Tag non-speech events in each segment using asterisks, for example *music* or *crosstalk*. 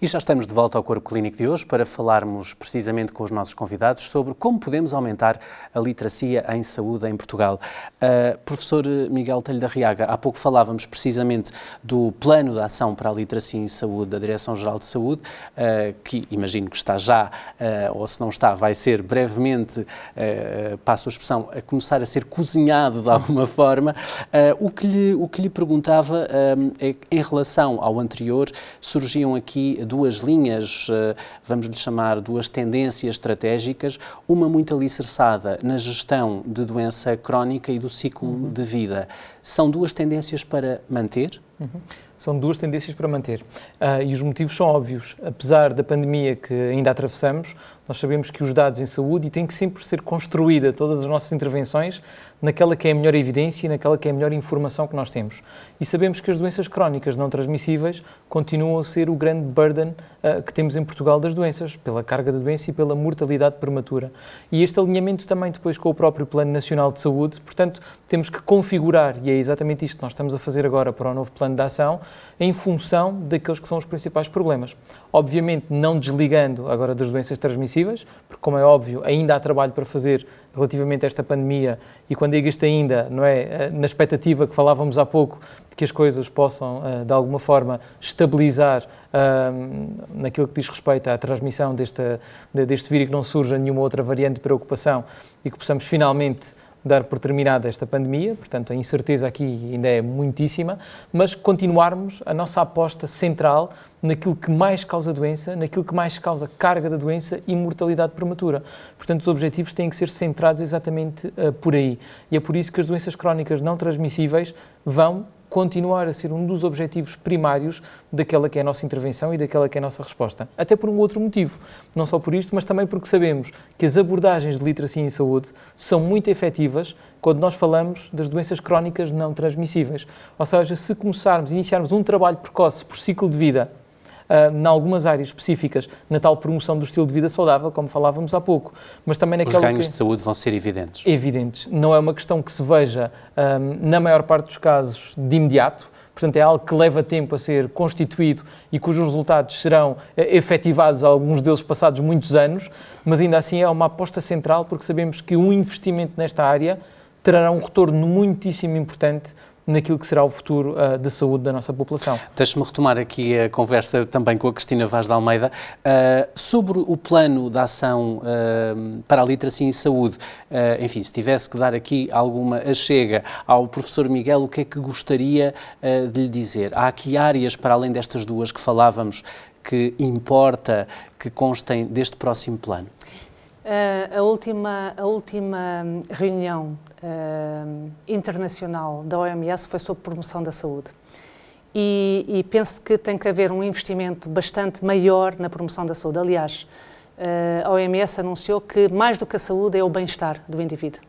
E já estamos de volta ao Corpo Clínico de hoje para falarmos precisamente com os nossos convidados sobre como podemos aumentar a literacia em saúde em Portugal. Uh, professor Miguel Telho da Riaga, há pouco falávamos precisamente do plano de ação para a literacia em saúde da Direção-Geral de Saúde, uh, que imagino que está já, uh, ou se não está, vai ser brevemente, passo a expressão, a começar a ser cozinhado de alguma *laughs* forma. o, que lhe, o que lhe perguntava é em relação ao anterior, surgiam aqui duas linhas, eh, vamos lhe chamar duas tendências estratégicas, uma muito alicerçada na gestão de doença crónica e do ciclo uhum. de vida. São duas tendências para manter? Uhum. São duas tendências para manter. Uh, e os motivos são óbvios. Apesar da pandemia que ainda atravessamos, nós sabemos que os dados em saúde e tem que sempre ser construída todas as nossas intervenções naquela que é a melhor evidência e naquela que é a melhor informação que nós temos. E sabemos que as doenças crónicas não transmissíveis continuam a ser o grande burden uh, que temos em Portugal das doenças, pela carga da doença e pela mortalidade prematura. E este alinhamento também depois com o próprio Plano Nacional de Saúde, portanto, temos que configurar, e é exatamente isto que nós estamos a fazer agora para o novo Plano de Ação, em função daqueles que são os principais problemas. Obviamente, não desligando agora das doenças transmissíveis, porque, como é óbvio, ainda há trabalho para fazer relativamente a esta pandemia, e quando digo isto ainda, não é eh, na expectativa que falávamos há pouco, de que as coisas possam, eh, de alguma forma, estabilizar ehm, naquilo que diz respeito à transmissão deste, deste vírus, que não surja nenhuma outra variante de preocupação e que possamos finalmente dar por terminada esta pandemia, portanto a incerteza aqui ainda é muitíssima, mas continuarmos a nossa aposta central naquilo que mais causa doença, naquilo que mais causa carga da doença e mortalidade prematura. Portanto, os objetivos têm que ser centrados exatamente uh, por aí. E é por isso que as doenças crónicas não transmissíveis vão continuar a ser um dos objetivos primários daquela que é a nossa intervenção e daquela que é a nossa resposta. Até por um outro motivo. Não só por isto, mas também porque sabemos que as abordagens de literacia em saúde são muito efetivas quando nós falamos das doenças crónicas não transmissíveis. Ou seja, se começarmos, iniciarmos um trabalho precoce por ciclo de vida em algumas áreas específicas, na tal promoção do estilo de vida saudável, como falávamos há pouco, mas também naquela Os ganhos que... de saúde vão ser evidentes. Evidentes. Não é uma questão que se veja, um, na maior parte dos casos, de imediato, portanto é algo que leva tempo a ser constituído e cujos resultados serão eh, efetivados, alguns deles passados muitos anos, mas ainda assim é uma aposta central porque sabemos que um investimento nesta área trará um retorno muitíssimo importante naquilo que será o futuro uh, de saúde da nossa população. Deixe-me retomar aqui a conversa também com a Cristina Vaz de Almeida uh, sobre o plano de ação uh, para a literacia em saúde. enfim, se tivesse que dar aqui alguma achega ao professor Miguel, o que é que gostaria de lhe dizer? Há aqui áreas, para além destas duas que falávamos, que importa que constem deste próximo plano? Uh, a, última, a última reunião uh, internacional da OMS foi sobre promoção da saúde. E, e, penso que tem que haver um investimento bastante maior na promoção da saúde. Aliás, uh, a OMS anunciou que mais do que a saúde é o bem-estar do indivíduo.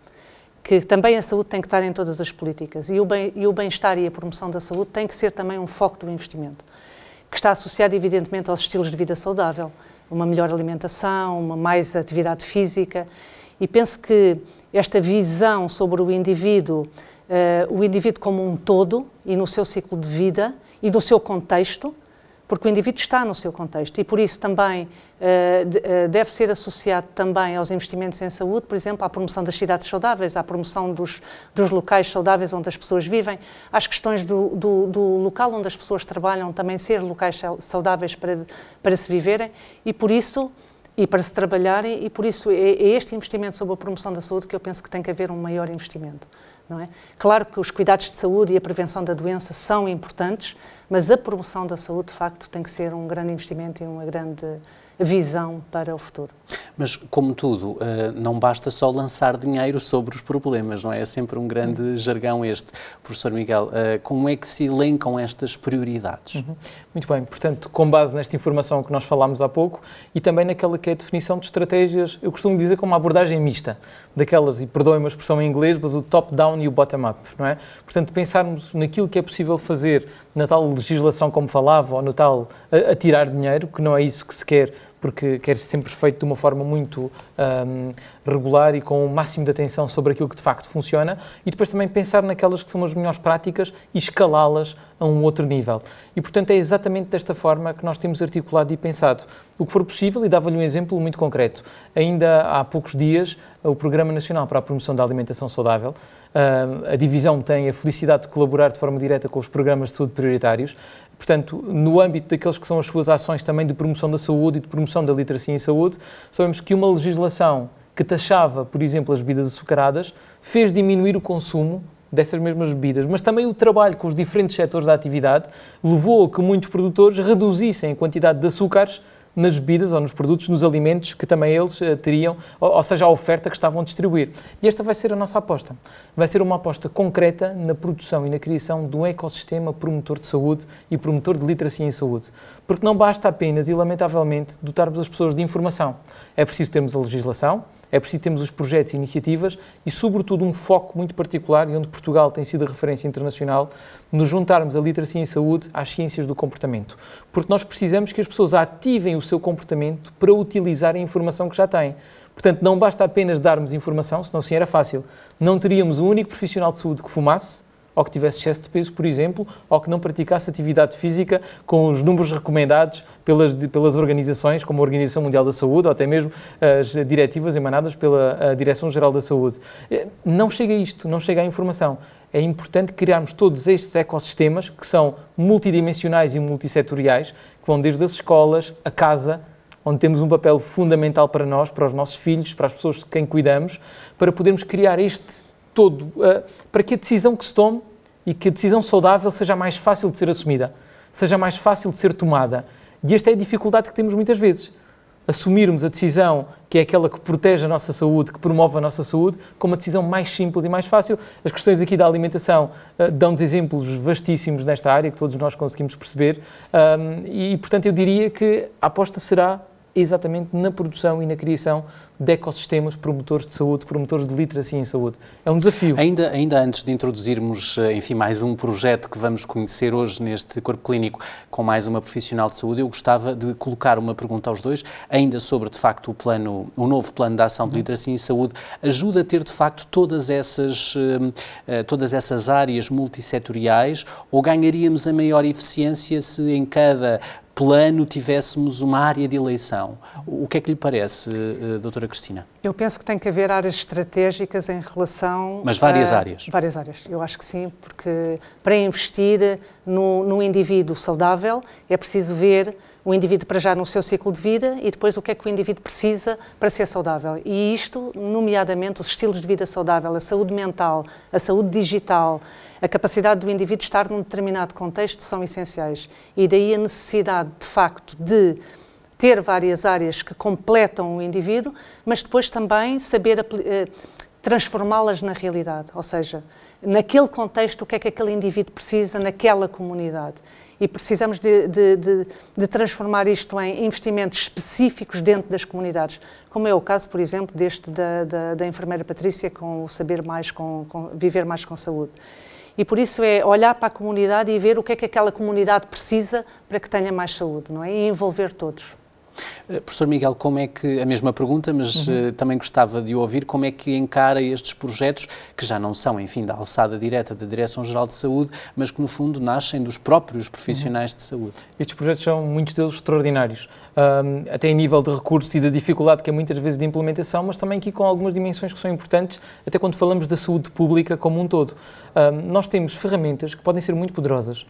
Que também a saúde tem que estar em todas as políticas. E o bem-estar e, bem e a promoção da saúde tem que ser também um foco do investimento, que está associado, evidentemente, aos estilos de vida saudável uma melhor alimentação, uma mais atividade física. E penso que esta visão sobre o indivíduo, uh, o indivíduo como um todo e no seu ciclo de vida e no seu contexto, porque o indivíduo está no seu contexto e por isso também uh, deve ser associado também aos investimentos em saúde, por exemplo, à promoção das cidades saudáveis, à promoção dos, dos locais saudáveis onde as pessoas vivem, às questões do, do, do, local onde as pessoas trabalham também ser locais saudáveis para, para se viverem e por isso e para se trabalharem e por isso é, é este investimento sobre a promoção da saúde que eu penso que tem que haver um maior investimento. Não é? Claro que os cuidados de saúde e a prevenção da doença são importantes, mas a promoção da saúde, de facto, tem que ser um grande investimento e uma grande visão para o futuro. Mas, como tudo, eh, não basta só lançar dinheiro sobre os problemas, não é? É sempre um grande uhum. jargão este. Professor Miguel, eh, como é que se elencam estas prioridades? Uhum. Muito bem, portanto, com base nesta informação que nós falámos há pouco e também naquela que é a definição de estratégias, eu costumo dizer como uma abordagem mista, daquelas, e perdoem-me a expressão em inglês, mas o top-down e o bottom-up, não é? Portanto, pensarmos naquilo que é possível fazer na tal legislação como falava, ou no tal a, a tirar dinheiro, que não é isso que se quer, porque quer sempre feito de uma forma muito um, regular e com o máximo de atenção sobre aquilo que de facto funciona, e depois também pensar naquelas que são as melhores práticas e escalá-las a um outro nível. E, portanto, é exatamente desta forma que nós temos articulado e pensado. O que for possível, e dava-lhe um exemplo muito concreto. Ainda há poucos dias, o Programa Nacional para a Promoção da Alimentação Saudável, a divisão tem a felicidade de colaborar de forma direta com os programas de saúde prioritários. Portanto, no âmbito daqueles que são as suas ações também de promoção da saúde e de promoção da literacia em saúde, sabemos que uma legislação que taxava, por exemplo, as bebidas açucaradas, fez diminuir o consumo dessas mesmas bebidas, mas também o trabalho com os diferentes setores da atividade levou a que muitos produtores reduzissem a quantidade de açúcares nas bebidas ou nos produtos, nos alimentos que também eles uh, teriam, ou, seja, a oferta que estavam a distribuir. E esta vai ser a nossa aposta. Vai ser uma aposta concreta na produção e na criação de um ecossistema promotor de saúde e promotor de literacia em saúde. Porque não basta apenas e, lamentavelmente, dotarmos as pessoas de informação. É preciso termos a legislação, é preciso termos os projetos e iniciativas e, sobretudo, um foco muito particular e onde Portugal tem sido a referência internacional, nos juntarmos a literacia em saúde às ciências do comportamento. Porque nós precisamos que as pessoas ativem o seu comportamento para utilizar a informação que já têm. Portanto, não basta apenas darmos informação, senão sim era fácil. Não teríamos um único profissional de saúde que fumasse, ou que tivesse excesso de peso, por exemplo, ou que não praticasse atividade física com os números recomendados pelas, pelas organizações, como a Organização Mundial da Saúde, ou até mesmo as diretivas emanadas pela Direção-Geral da Saúde. Eh, não chega a isto, não chega à informação. É importante criarmos todos estes ecossistemas que são multidimensionais e multissetoriais, que vão desde as escolas, a casa, onde temos um papel fundamental para nós, para os nossos filhos, para as pessoas de quem cuidamos, para podermos criar este todo, para que a decisão que se tome e que a decisão saudável seja mais fácil de ser assumida, seja mais fácil de ser tomada. E esta é a dificuldade que temos muitas vezes. Assumirmos a decisão que é aquela que protege a nossa saúde, que promove a nossa saúde, como uma decisão mais simples e mais fácil. As questões aqui da alimentação uh, dão-nos exemplos vastíssimos nesta área, que todos nós conseguimos perceber. Um, e, portanto, eu diria que a aposta será exatamente na produção e na criação de ecossistemas promotores de saúde, promotores de literacia em saúde. É um desafio. Ainda, ainda antes de introduzirmos, eh, enfim, mais um projeto que vamos conhecer hoje neste corpo clínico com mais uma profissional de saúde, eu gostava de colocar uma pergunta aos dois, ainda sobre, de facto, o plano, o novo plano de ação de literacia em saúde, ajuda a ter, de facto, todas essas, eh, eh, todas essas áreas multissetoriais ou ganharíamos a maior eficiência se em cada plano tivéssemos uma área de eleição. O que é que lhe parece, uh, doutora Cristina? Eu penso que tem que haver áreas estratégicas em relação... Mas várias a, áreas? Várias áreas, eu acho que sim, porque para investir no, no indivíduo saudável é preciso ver o indivíduo para já no seu ciclo de vida e depois o que é que o indivíduo precisa para ser saudável. E isto, nomeadamente, os estilos de vida saudável, a saúde mental, a saúde digital, a capacidade do indivíduo estar num determinado contexto são essenciais. E daí a necessidade, de facto, de ter várias áreas que completam o indivíduo, mas depois também saber eh, transformá-las na realidade, ou seja, naquele contexto, o que é que aquele indivíduo precisa naquela comunidade. E precisamos de, de, de, de, transformar isto em investimentos específicos dentro das comunidades, como é o caso, por exemplo, deste da, da, da enfermeira Patrícia, com o saber mais, com, com viver mais com saúde. E por isso é olhar para a comunidade e ver o que é que aquela comunidade precisa para que tenha mais saúde, não é? E envolver todos. Uh, professor Miguel, como é que, a mesma pergunta, mas uhum. uh, também gostava de ouvir, como é que encara estes projetos, que já não são, enfim, da alçada direta da Direção-Geral de Saúde, mas que no fundo nascem dos próprios profissionais uhum. de saúde? Estes projetos são, muitos deles, extraordinários um, até em nível de recursos e da dificuldade que é muitas vezes de implementação, mas também aqui com algumas dimensões que são importantes, até quando falamos da saúde pública como um todo. Um, nós temos ferramentas que podem ser muito poderosas,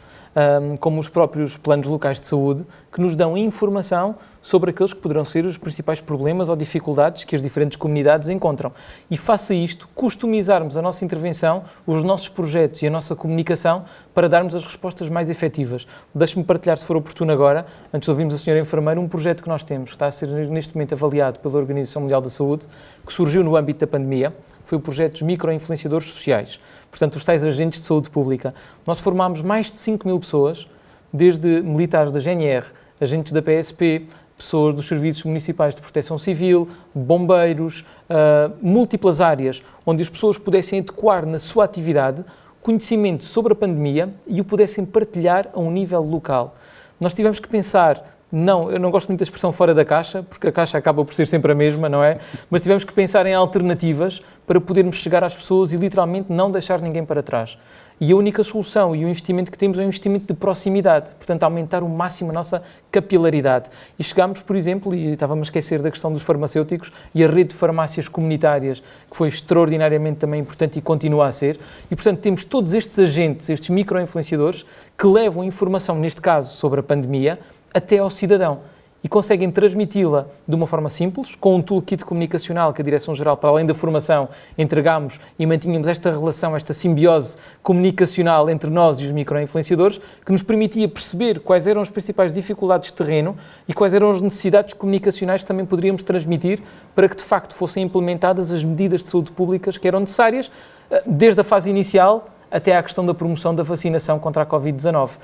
como os próprios planos locais de saúde, que nos dão informação sobre aqueles que poderão ser os principais problemas ou dificuldades que as diferentes comunidades encontram. E face a isto, customizarmos a nossa intervenção, os nossos projetos e a nossa comunicação para darmos as respostas mais efetivas. Deixe-me partilhar, se for oportuno agora, antes de ouvirmos a senhora enfermeira, um projeto que nós temos, que está a ser neste momento avaliado pela Organização Mundial da Saúde, que surgiu no âmbito da pandemia, foi o projeto dos microinfluenciadores sociais, portanto, os tais agentes de saúde pública. Nós formámos mais de 5 mil pessoas, desde militares da GNR, agentes da PSP, pessoas dos serviços municipais de proteção civil, bombeiros, uh, múltiplas áreas onde as pessoas pudessem adequar na sua atividade conhecimento sobre a pandemia e o pudessem partilhar a um nível local. Nós tivemos que pensar não, eu não gosto muito da expressão fora da caixa, porque a caixa acaba por ser sempre a mesma, não é? Mas tivemos que pensar em alternativas para podermos chegar às pessoas e literalmente não deixar ninguém para trás. E a única solução e o investimento que temos é um investimento de proximidade, portanto, aumentar o máximo a nossa capilaridade. E chegámos, por exemplo, e estava-me a esquecer da questão dos farmacêuticos e a rede de farmácias comunitárias, que foi extraordinariamente também importante e continua a ser. E, portanto, temos todos estes agentes, estes micro-influenciadores, que levam informação, neste caso, sobre a pandemia, até ao cidadão. E conseguem transmiti-la de uma forma simples, com um toolkit comunicacional que a Direção-Geral, para além da formação, entregamos e mantínhamos esta relação, esta simbiose comunicacional entre nós e os microinfluenciadores, que nos permitia perceber quais eram as principais dificuldades de terreno e quais eram as necessidades comunicacionais que também poderíamos transmitir para que, de facto, fossem implementadas as medidas de saúde públicas que eram necessárias, eh, desde a fase inicial até à questão da promoção da vacinação contra a Covid-19. Uh,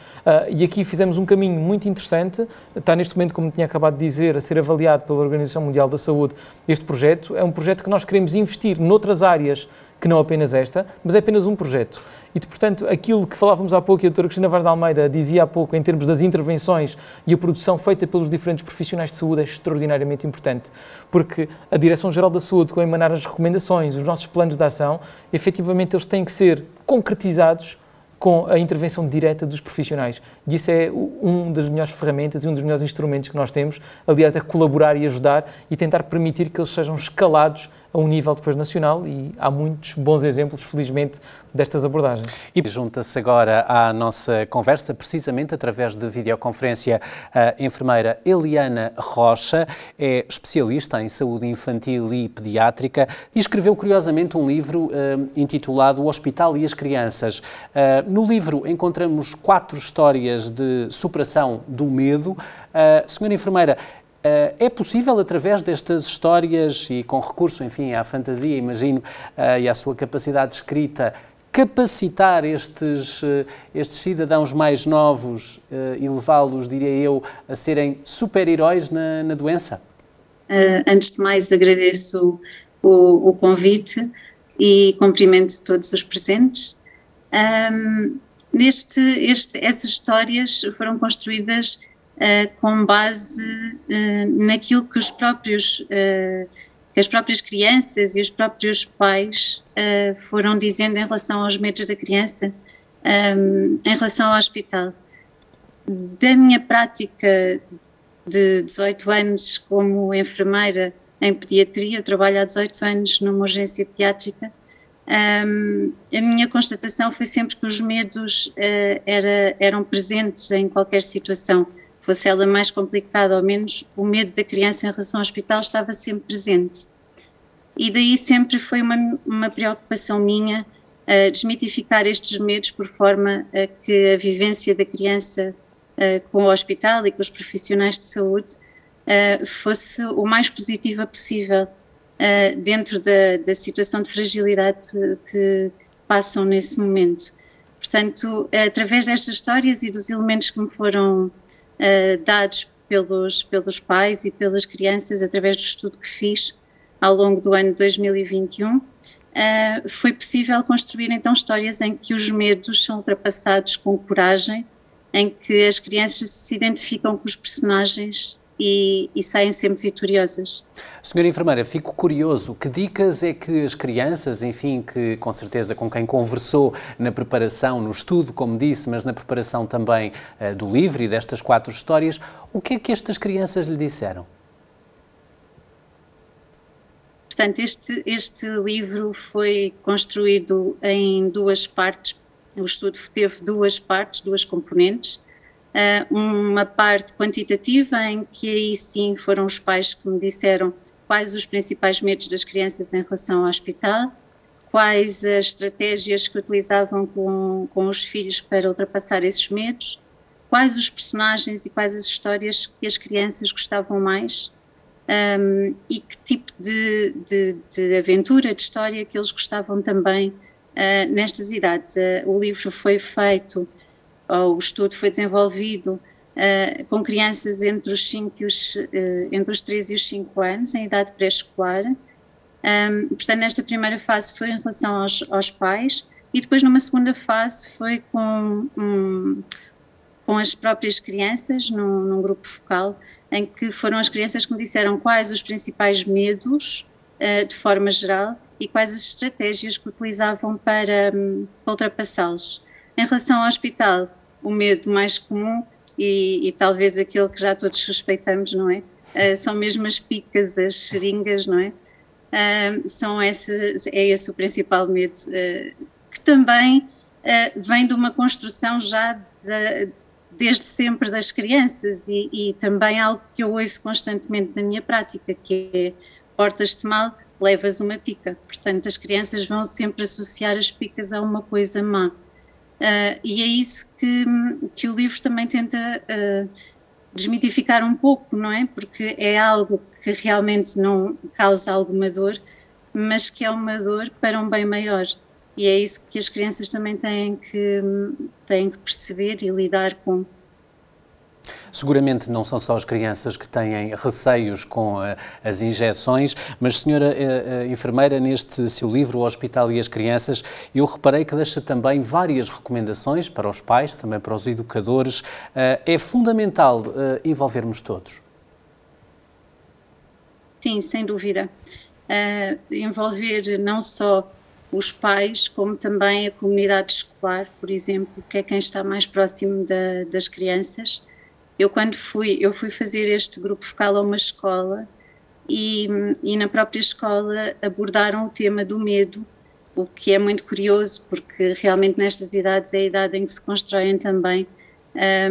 e aqui fizemos um caminho muito interessante, está neste momento, como tinha acabado de dizer, a ser avaliado pela Organização Mundial da Saúde. Este projeto é um projeto que nós queremos investir noutras áreas que não apenas esta, mas é apenas um projeto. E, portanto, aquilo que falávamos há pouco e a doutora Cristina Vaz de Almeida dizia há pouco em termos das intervenções e a produção feita pelos diferentes profissionais de saúde é extraordinariamente importante, porque a Direção-Geral da Saúde, com emanar as recomendações, os nossos planos de ação, efetivamente eles têm que ser concretizados com a intervenção direta dos profissionais. E isso é um das melhores ferramentas e um dos melhores instrumentos que nós temos. Aliás, é colaborar e ajudar e tentar permitir que eles sejam escalados a um nível depois nacional e há muitos bons exemplos, felizmente, destas abordagens. E junta-se agora à nossa conversa, precisamente através de videoconferência, a enfermeira Eliana Rocha, é especialista em saúde infantil e pediátrica e escreveu curiosamente um livro uh, intitulado O Hospital e as Crianças. Uh, no livro encontramos quatro histórias de superação do medo. Uh, senhora enfermeira, é possível, através destas histórias e com recurso, enfim, à fantasia, imagino, uh, e à sua capacidade de escrita, capacitar estes, uh, estes cidadãos mais novos e levá-los, diria eu, a serem super-heróis na, na, doença? antes de mais, agradeço o, o, convite e cumprimento todos os presentes. Um, neste, este, essas histórias foram construídas com base uh, naquilo que os próprios uh, que as próprias crianças e os próprios pais foram dizendo em relação aos medos da criança um, em relação ao hospital. Da minha prática de 18 anos como enfermeira em pediatria, eu trabalho há 18 anos numa urgência pediátrica, um, a minha constatação foi sempre que os medos uh, era, eram presentes em qualquer situação fosse ela mais complicada ou menos, o medo da criança em relação ao hospital estava sempre presente. E daí sempre foi uma, uma preocupação minha uh, desmitificar estes medos por forma a que a vivência da criança uh, com o hospital e com os profissionais de saúde uh, fosse o mais positiva possível dentro da, da, situação de fragilidade que, que passam nesse momento. Portanto, através destas histórias e dos elementos que me foram uh, dados pelos, pelos pais e pelas crianças através do estudo que fiz ao longo do ano 2021, uh, eh, foi possível construir então histórias em que os medos são ultrapassados com coragem, em que as crianças se identificam com os personagens e, e, saem sempre vitoriosas. Senhora enfermeira, fico curioso, que dicas é que as crianças, enfim, que com certeza com quem conversou na preparação, no estudo, como disse, mas na preparação também uh, do livro e destas quatro histórias, o que é que estas crianças lhe disseram? Portanto, este, este livro foi construído em duas partes, o estudo teve duas partes, duas componentes. Uh, uma parte quantitativa em que aí sim foram os pais que me disseram quais os principais medos das crianças em relação ao hospital, quais as estratégias que utilizavam com, com os filhos para ultrapassar esses medos, quais os personagens e quais as histórias que as crianças gostavam mais um, e que tipo de, de, de, aventura, de história que eles gostavam também uh, nestas idades. Uh, o livro foi feito o estudo foi desenvolvido uh, com crianças entre os, 5 e os, uh, entre os 3 e os 5 anos, em idade pré-escolar. Um, portanto, nesta primeira fase foi em relação aos, aos, pais, e depois, numa segunda fase, foi com um, com as próprias crianças, num, num, grupo focal, em que foram as crianças que me disseram quais os principais medos, uh, de forma geral, e quais as estratégias que utilizavam para, um, para ultrapassá-los. Em relação ao hospital, o medo mais comum e, e, talvez aquele que já todos suspeitamos, não é? Uh, são mesmo as picas, as seringas, não é? Uh, são esse, é esse o principal medo, uh, que também vem de uma construção já de, desde sempre das crianças e, e, também algo que eu ouço constantemente na minha prática, que é portas-te mal, levas uma pica. Portanto, as crianças vão sempre associar as picas a uma coisa má. Uh, e é isso que, que o livro também tenta uh, desmitificar um pouco, não é? Porque é algo que realmente não causa alguma dor, mas que é uma dor para um bem maior. E é isso que as crianças também têm que, têm que perceber e lidar com. Seguramente não são só as crianças que têm receios com uh, as injeções, mas, senhora uh, uh, enfermeira, neste seu livro, O Hospital e as Crianças, eu reparei que deixa também várias recomendações para os pais, também para os educadores. é fundamental envolvermos todos. Sim, sem dúvida. envolver não só os pais, como também a comunidade escolar, por exemplo, que é quem está mais próximo da, das crianças, eu quando fui, eu fui fazer este grupo focal a uma escola e, e na própria escola abordaram o tema do medo, o que é muito curioso porque realmente nestas idades é a idade em que se constroem também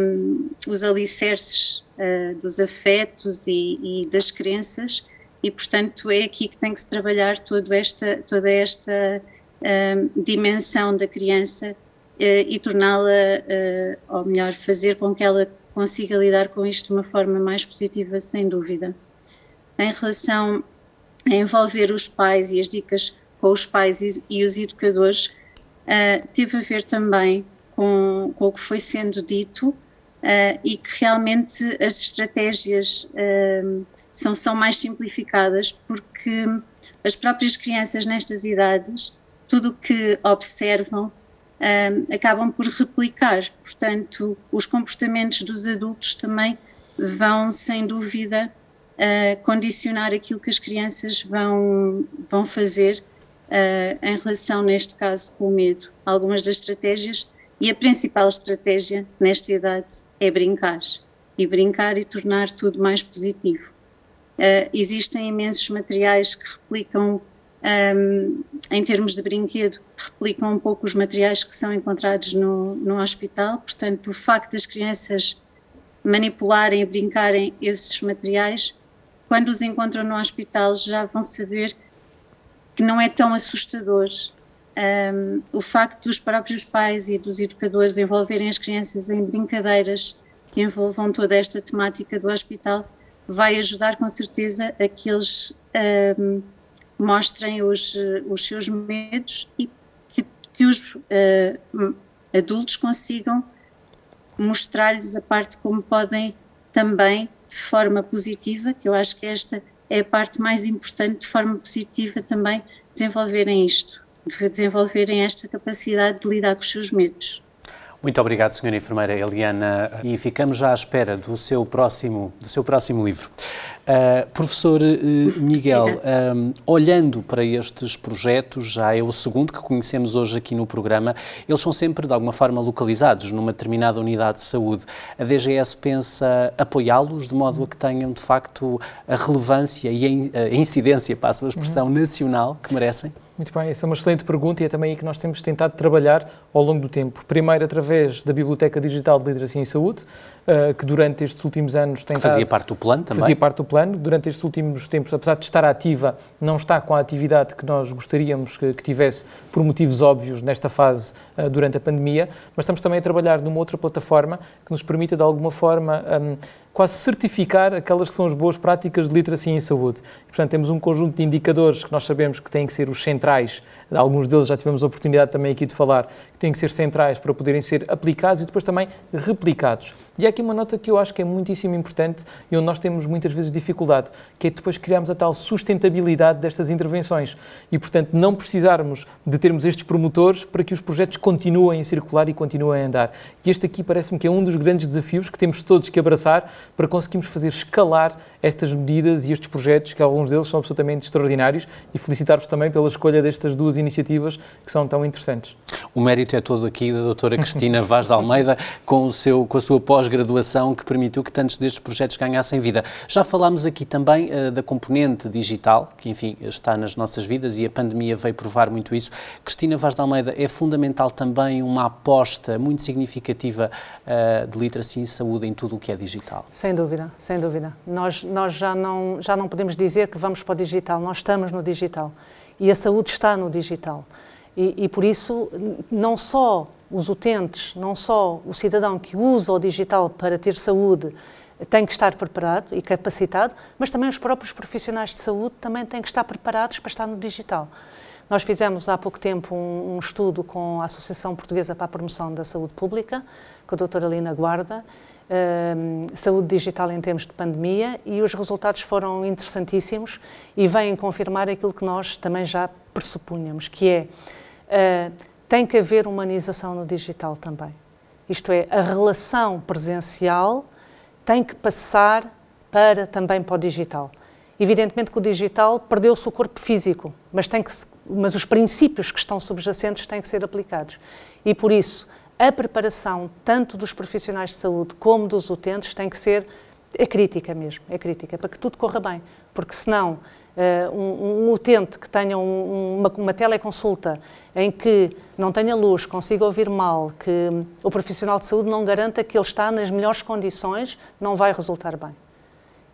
um, os alicerces uh, dos afetos e, e, das crenças e portanto é aqui que tem que se trabalhar toda esta, toda esta um, dimensão da criança uh, e torná-la, uh, ou melhor, fazer com que ela consiga lidar com isto de uma forma mais positiva, sem dúvida. Em relação a envolver os pais e as dicas com os pais e, e os educadores, uh, teve a ver também com, com, o que foi sendo dito uh, e que realmente as estratégias uh, são, são mais simplificadas porque as próprias crianças nestas idades, tudo o que observam acabam por replicar. Portanto, os comportamentos dos adultos também vão, sem dúvida, uh, condicionar aquilo que as crianças vão, vão fazer uh, em relação, neste caso, com o medo. Algumas das estratégias, e a principal estratégia nesta idade é brincar. E brincar e tornar tudo mais positivo. Uh, existem imensos materiais que replicam um, em termos de brinquedo, replicam um pouco os materiais que são encontrados no, no hospital. Portanto, o facto das crianças manipularem e brincarem esses materiais, quando os encontram no hospital, já vão saber que não é tão assustador. Um, o facto dos próprios pais e dos educadores envolverem as crianças em brincadeiras que envolvam toda esta temática do hospital vai ajudar com certeza a que eles um, mostrem os, os seus medos e que, que os uh, adultos consigam mostrar-lhes a parte como podem também, de forma positiva, que eu acho que esta é a parte mais importante, de forma positiva também desenvolverem isto, de desenvolverem esta capacidade de lidar com os seus medos. Muito obrigado, Sra. Enfermeira Eliana, e ficamos já à espera do seu próximo, do seu próximo livro. Uh, professor uh, Miguel, um, olhando para estes projetos, já é o segundo que conhecemos hoje aqui no programa, eles são sempre de alguma forma localizados numa determinada unidade de saúde. A DGS pensa apoiá-los de modo a que tenham de facto a relevância e a incidência, passo a expressão, uhum. nacional que merecem? Muito bem, essa é uma excelente pergunta e é também aí que nós temos tentado trabalhar ao longo do tempo. Primeiro, através da Biblioteca Digital de Literacia em Saúde, uh, que durante estes últimos anos tem que fazia parte do plano também. Fazia parte do plano. Durante estes últimos tempos, apesar de estar ativa, não está com a atividade que nós gostaríamos que, que tivesse, por motivos óbvios, nesta fase uh, durante a pandemia. Mas estamos também a trabalhar numa outra plataforma que nos permita, de alguma forma, um, quase certificar aquelas que são as boas práticas de literacia em saúde. E, portanto, temos um conjunto de indicadores que nós sabemos que têm que ser os centrais, alguns deles já tivemos a oportunidade também aqui de falar, têm que ser centrais para poderem ser aplicados e depois também replicados. E há aqui uma nota que eu acho que é muitíssimo importante e onde nós temos muitas vezes dificuldade, que é depois criarmos a tal sustentabilidade destas intervenções e, portanto, não precisarmos de termos estes promotores para que os projetos continuem a circular e continuem a andar. E este aqui parece-me que é um dos grandes desafios que temos todos que abraçar para conseguirmos fazer escalar estas medidas e estes projetos, que alguns deles são absolutamente extraordinários, e felicitar-vos também pela escolha destas duas iniciativas que são tão interessantes. O mérito é todo aqui da doutora Cristina *laughs* Vaz de Almeida, com, o seu, com a sua pós-graduação, que permitiu que tantos destes projetos ganhassem vida. Já falámos aqui também uh, da componente digital, que, enfim, está nas nossas vidas e a pandemia veio provar muito isso. Cristina Vaz de Almeida, é fundamental também uma aposta muito significativa uh, de literacia e saúde em tudo o que é digital. Sem dúvida, sem dúvida. Nós, nós já, não, já não podemos dizer que vamos para o digital, nós estamos no digital e a saúde está no digital. E, e, por isso, não só os utentes, não só o cidadão que usa o digital para ter saúde tem que estar preparado e capacitado, mas também os próprios profissionais de saúde também têm que estar preparados para estar no digital. Nós fizemos há pouco tempo um, um estudo com a Associação Portuguesa para a Promoção da Saúde Pública, com a doutora Lina Guarda, saúde digital em tempos de pandemia e os resultados foram interessantíssimos e vêm confirmar aquilo que nós também já pressupunhamos, que é uh, tem que haver humanização no digital também. Isto é, a relação presencial tem que passar para também para o digital. Evidentemente que o digital perdeu-se o corpo físico, mas, tem que, mas os princípios que estão subjacentes têm que ser aplicados. E por isso, a preparação tanto dos profissionais de saúde como dos utentes tem que ser é crítica mesmo, é crítica, para que tudo corra bem, porque senão uh, um, um, utente que tenha um, uma, uma teleconsulta em que não tenha luz, consiga ouvir mal, que o profissional de saúde não garanta que ele está nas melhores condições, não vai resultar bem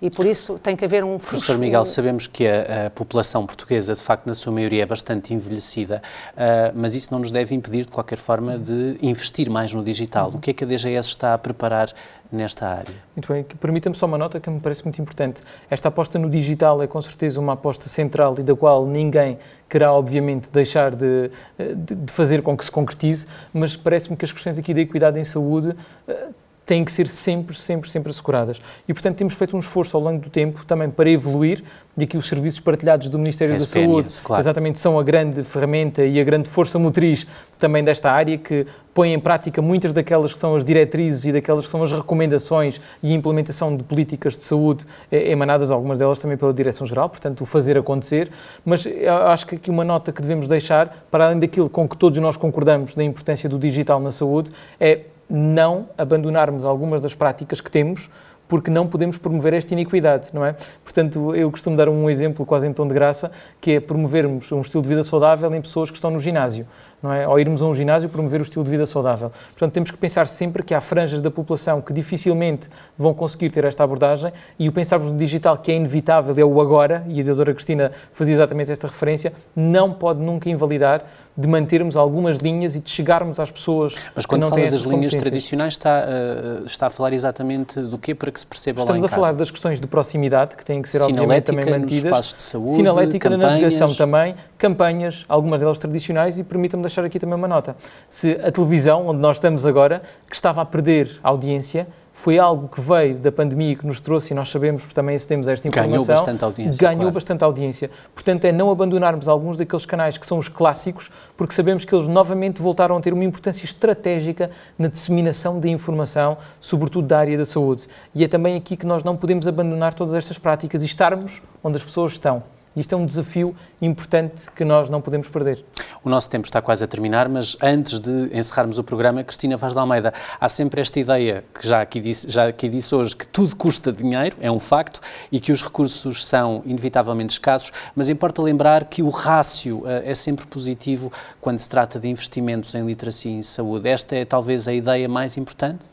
e por isso tem que haver um Professor Miguel, sabemos que a, a, população portuguesa, de facto, na sua maioria é bastante envelhecida, uh, mas isso não nos deve impedir, de qualquer forma, de investir mais no digital. Uhum. O que é que a DGS está a preparar nesta área? Muito bem, permita-me só uma nota que me parece muito importante. Esta aposta no digital é com certeza uma aposta central e da qual ninguém querá, obviamente, deixar de, de, de fazer com que se concretize, mas parece-me que as questões aqui da equidade em saúde uh, têm que ser sempre, sempre, sempre asseguradas. E, portanto, temos feito um esforço ao longo do tempo também para evoluir, e aqui os serviços partilhados do Ministério SPNS, da Saúde claro. exatamente são a grande ferramenta e a grande força motriz também desta área, que põe em prática muitas daquelas que são as diretrizes e daquelas que são as recomendações e implementação de políticas de saúde eh, emanadas, algumas delas também pela Direção-Geral, portanto, o fazer acontecer. Mas acho que aqui uma nota que devemos deixar, para além daquilo com que todos nós concordamos da importância do digital na saúde, é não abandonarmos algumas das práticas que temos, porque não podemos promover esta iniquidade, não é? Portanto, eu costumo dar um exemplo quase em tom de graça, que é promovermos um estilo de vida saudável em pessoas que estão no ginásio não é? Ao irmos a um ginásio promover o estilo de vida saudável. Portanto, temos que pensar sempre que há franjas da população que dificilmente vão conseguir ter esta abordagem e o pensarmos no digital, que é inevitável, é o agora, e a doutora Cristina fazia exatamente esta referência, não pode nunca invalidar de mantermos algumas linhas e de chegarmos às pessoas Mas quando fala das linhas tradicionais está, uh, está a falar exatamente do quê para que se perceba Estamos lá em Estamos a falar das questões de proximidade que têm que ser obviamente também mantidas. espaços de saúde, Sinalética campanhas. na navegação também, campanhas, algumas delas tradicionais e permitam-me deixar aqui também uma nota. Se a televisão, onde nós estamos agora, que estava a perder audiência, foi algo que veio da pandemia que nos trouxe, e nós sabemos, porque também temos esta informação, ganhou bastante audiência. Ganhou claro. bastante audiência. Portanto, é não abandonarmos alguns daqueles canais que são os clássicos, porque sabemos que eles novamente voltaram a ter uma importância estratégica na disseminação da informação, sobretudo da área da saúde. E é também aqui que nós não podemos abandonar todas estas práticas e estarmos onde as pessoas estão. Isto é um desafio importante que nós não podemos perder. O nosso tempo está quase a terminar, mas antes de encerrarmos o programa, Cristina Vaz de Almeida, há sempre esta ideia, que já aqui, disse, já aqui disse hoje, que tudo custa dinheiro, é um facto, e que os recursos são inevitavelmente escassos, mas importa lembrar que o rácio uh, é sempre positivo quando se trata de investimentos em literacia e em saúde. Esta é talvez a ideia mais importante?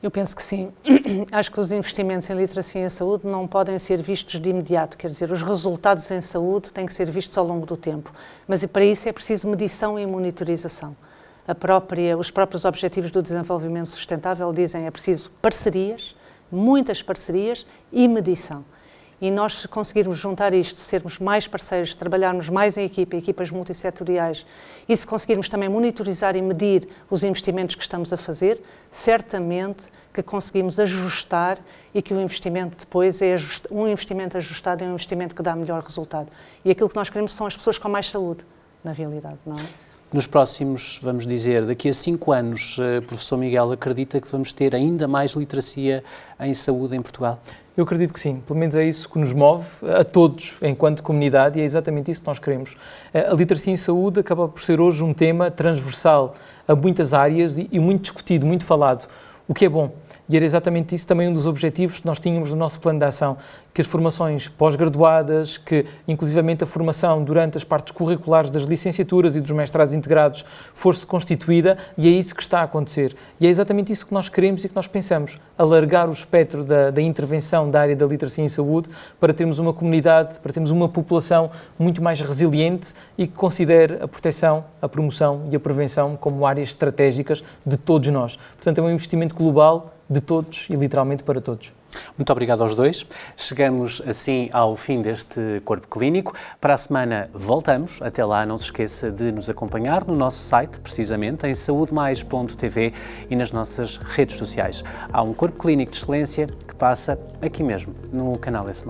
Eu penso que sim. *clears throat* Acho que os investimentos em literacia e em saúde não podem ser vistos de imediato, quer dizer, os resultados em saúde têm que ser vistos ao longo do tempo. Mas para isso é preciso medição e monitorização. Própria, os próprios Objetivos do Desenvolvimento Sustentável dizem é preciso parcerias, muitas parcerias e medição. E nós, se conseguirmos juntar isto, sermos mais parceiros, trabalharmos mais em equipa, equipas multissetoriais, e se conseguirmos também monitorizar e medir os investimentos que estamos a fazer, certamente que conseguimos ajustar e que o investimento depois é um investimento ajustado é um investimento que dá melhor resultado. E aquilo que nós queremos são as pessoas com mais saúde, na realidade, não é? Nos próximos, vamos dizer, daqui a cinco anos, eh, professor Miguel, acredita que vamos ter ainda mais literacia em saúde em Portugal? Eu acredito que sim, pelo menos é isso que nos move a todos enquanto comunidade e é exatamente isso que nós queremos. A literacia em saúde acaba por ser hoje um tema transversal a muitas áreas e muito discutido, muito falado, o que é bom. E era exatamente isso também um dos objetivos que nós tínhamos no nosso plano de ação, que as formações pós-graduadas, que inclusivamente a formação durante as partes curriculares das licenciaturas e dos mestrados integrados fosse constituída, e é isso que está a acontecer. E é exatamente isso que nós queremos e que nós pensamos, alargar o espectro da, da intervenção da área da literacia em saúde para termos uma comunidade, para termos uma população muito mais resiliente e que considere a proteção, a promoção e a prevenção como áreas estratégicas de todos nós. Portanto, é um investimento global de todos e literalmente para todos. Muito obrigado aos dois. Chegamos assim ao fim deste Corpo Clínico. Para a semana voltamos. Até lá, não se esqueça de nos acompanhar no nosso site, precisamente, em saudemais.tv e nas nossas redes sociais. Há um Corpo Clínico de Excelência que passa aqui mesmo, no canal S.